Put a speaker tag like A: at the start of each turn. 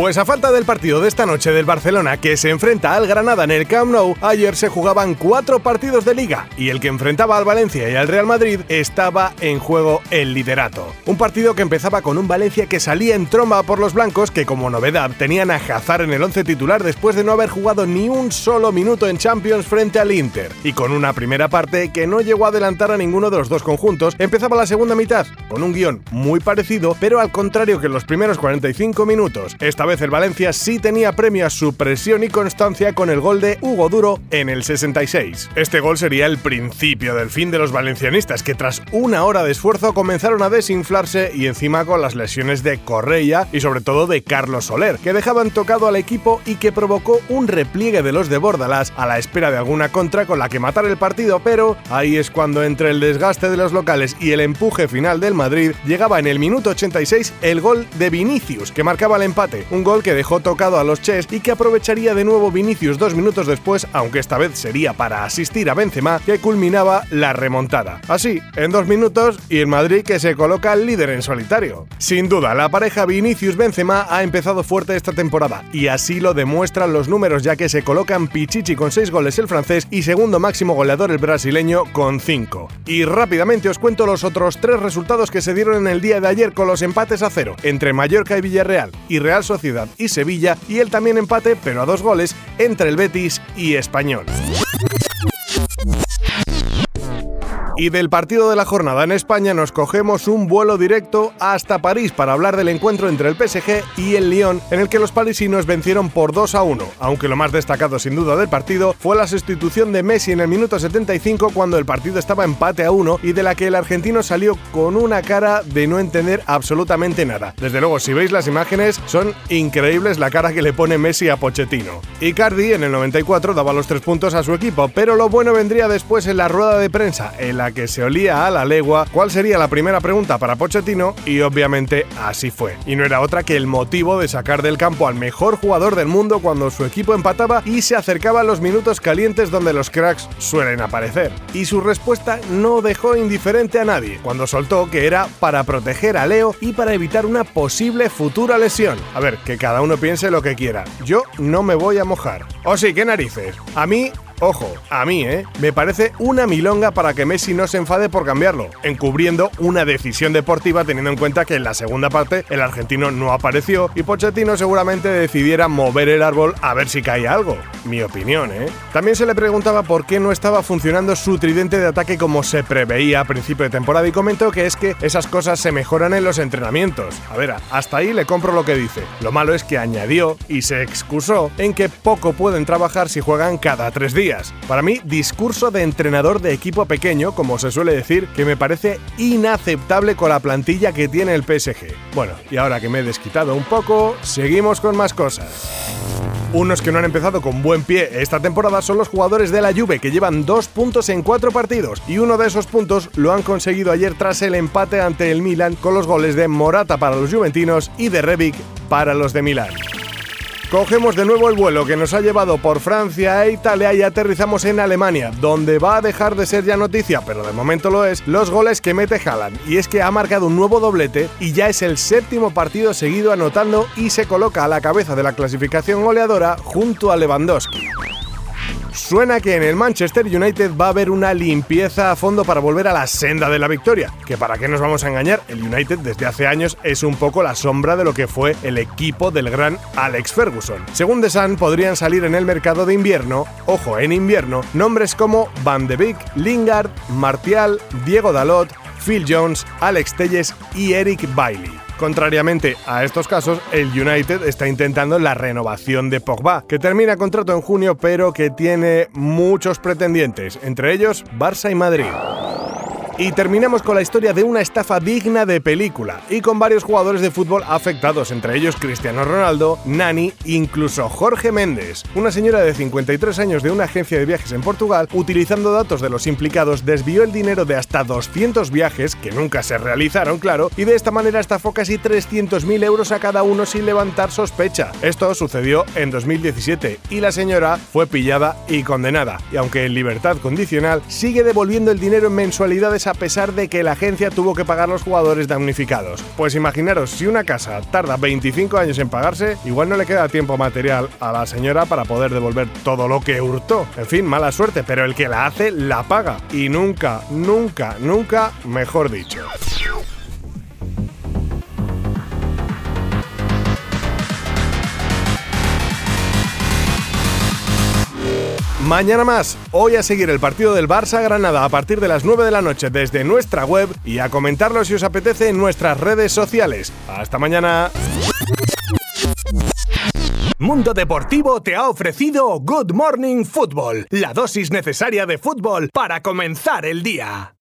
A: Pues a falta del partido de esta noche del Barcelona que se enfrenta al Granada en el Camp Nou, ayer se jugaban cuatro partidos de liga y el que enfrentaba al Valencia y al Real Madrid estaba en juego el liderato. Un partido que empezaba con un Valencia que salía en tromba por los blancos que como novedad tenían a Hazard en el once titular después de no haber jugado ni un solo minuto en Champions frente al Inter y con una primera parte que no llegó a adelantar a ninguno de los dos conjuntos, empezaba la segunda mitad con un guion muy parecido pero al contrario que en los primeros 45 minutos, esta vez el Valencia sí tenía premio a su presión y constancia con el gol de Hugo Duro en el 66. Este gol sería el principio del fin de los valencianistas, que tras una hora de esfuerzo comenzaron a desinflarse y encima con las lesiones de Correia y sobre todo de Carlos Soler, que dejaban tocado al equipo y que provocó un repliegue de los de Bordalás a la espera de alguna contra con la que matar el partido, pero ahí es cuando entre el desgaste de los locales y el empuje final del Madrid llegaba en el minuto 86 el gol de Vinicius, que marcaba el empate, gol que dejó tocado a los Ches y que aprovecharía de nuevo Vinicius dos minutos después, aunque esta vez sería para asistir a Benzema, que culminaba la remontada. Así, en dos minutos y en Madrid que se coloca líder en solitario. Sin duda, la pareja Vinicius-Benzema ha empezado fuerte esta temporada y así lo demuestran los números ya que se colocan Pichichi con 6 goles el francés y segundo máximo goleador el brasileño con 5. Y rápidamente os cuento los otros tres resultados que se dieron en el día de ayer con los empates a cero entre Mallorca y Villarreal y Real Sociedad y Sevilla y él también empate, pero a dos goles, entre el Betis y Español. Y del partido de la jornada en España nos cogemos un vuelo directo hasta París para hablar del encuentro entre el PSG y el Lyon, en el que los parisinos vencieron por 2 a 1, aunque lo más destacado sin duda del partido fue la sustitución de Messi en el minuto 75 cuando el partido estaba empate a 1 y de la que el argentino salió con una cara de no entender absolutamente nada. Desde luego, si veis las imágenes, son increíbles la cara que le pone Messi a Pochettino. Icardi en el 94 daba los tres puntos a su equipo, pero lo bueno vendría después en la rueda de prensa, en la que se olía a la legua cuál sería la primera pregunta para Pochettino y obviamente así fue. Y no era otra que el motivo de sacar del campo al mejor jugador del mundo cuando su equipo empataba y se acercaba a los minutos calientes donde los cracks suelen aparecer. Y su respuesta no dejó indiferente a nadie cuando soltó que era para proteger a Leo y para evitar una posible futura lesión. A ver, que cada uno piense lo que quiera. Yo no me voy a mojar. O sí, qué narices. A mí Ojo, a mí, ¿eh? Me parece una milonga para que Messi no se enfade por cambiarlo, encubriendo una decisión deportiva teniendo en cuenta que en la segunda parte el argentino no apareció y Pochettino seguramente decidiera mover el árbol a ver si caía algo. Mi opinión, ¿eh? También se le preguntaba por qué no estaba funcionando su tridente de ataque como se preveía a principio de temporada y comentó que es que esas cosas se mejoran en los entrenamientos. A ver, hasta ahí le compro lo que dice. Lo malo es que añadió y se excusó en que poco pueden trabajar si juegan cada tres días para mí, discurso de entrenador de equipo pequeño, como se suele decir, que me parece inaceptable con la plantilla que tiene el PSG. Bueno, y ahora que me he desquitado un poco, seguimos con más cosas. Unos que no han empezado con buen pie esta temporada son los jugadores de la Juve, que llevan dos puntos en cuatro partidos, y uno de esos puntos lo han conseguido ayer tras el empate ante el Milan con los goles de Morata para los juventinos y de Rebic para los de Milán. Cogemos de nuevo el vuelo que nos ha llevado por Francia e Italia y aterrizamos en Alemania, donde va a dejar de ser ya noticia, pero de momento lo es, los goles que mete Haaland. Y es que ha marcado un nuevo doblete y ya es el séptimo partido seguido anotando y se coloca a la cabeza de la clasificación goleadora junto a Lewandowski. Suena que en el Manchester United va a haber una limpieza a fondo para volver a la senda de la victoria, que para qué nos vamos a engañar, el United desde hace años es un poco la sombra de lo que fue el equipo del gran Alex Ferguson. Según The Sun, podrían salir en el mercado de invierno, ojo, en invierno, nombres como Van de Beek, Lingard, Martial, Diego Dalot, Phil Jones, Alex Telles y Eric Bailey. Contrariamente a estos casos, el United está intentando la renovación de Pogba, que termina contrato en junio pero que tiene muchos pretendientes, entre ellos Barça y Madrid. Y terminamos con la historia de una estafa digna de película y con varios jugadores de fútbol afectados, entre ellos Cristiano Ronaldo, Nani, incluso Jorge Méndez. Una señora de 53 años de una agencia de viajes en Portugal, utilizando datos de los implicados, desvió el dinero de hasta 200 viajes, que nunca se realizaron, claro, y de esta manera estafó casi 300.000 euros a cada uno sin levantar sospecha. Esto sucedió en 2017 y la señora fue pillada y condenada, y aunque en libertad condicional, sigue devolviendo el dinero en mensualidades a pesar de que la agencia tuvo que pagar los jugadores damnificados. Pues imaginaros, si una casa tarda 25 años en pagarse, igual no le queda tiempo material a la señora para poder devolver todo lo que hurtó. En fin, mala suerte, pero el que la hace la paga. Y nunca, nunca, nunca, mejor dicho. Mañana más, hoy a seguir el partido del Barça Granada a partir de las 9 de la noche desde nuestra web y a comentarlo si os apetece en nuestras redes sociales. Hasta mañana.
B: Mundo Deportivo te ha ofrecido Good Morning Football, la dosis necesaria de fútbol para comenzar el día.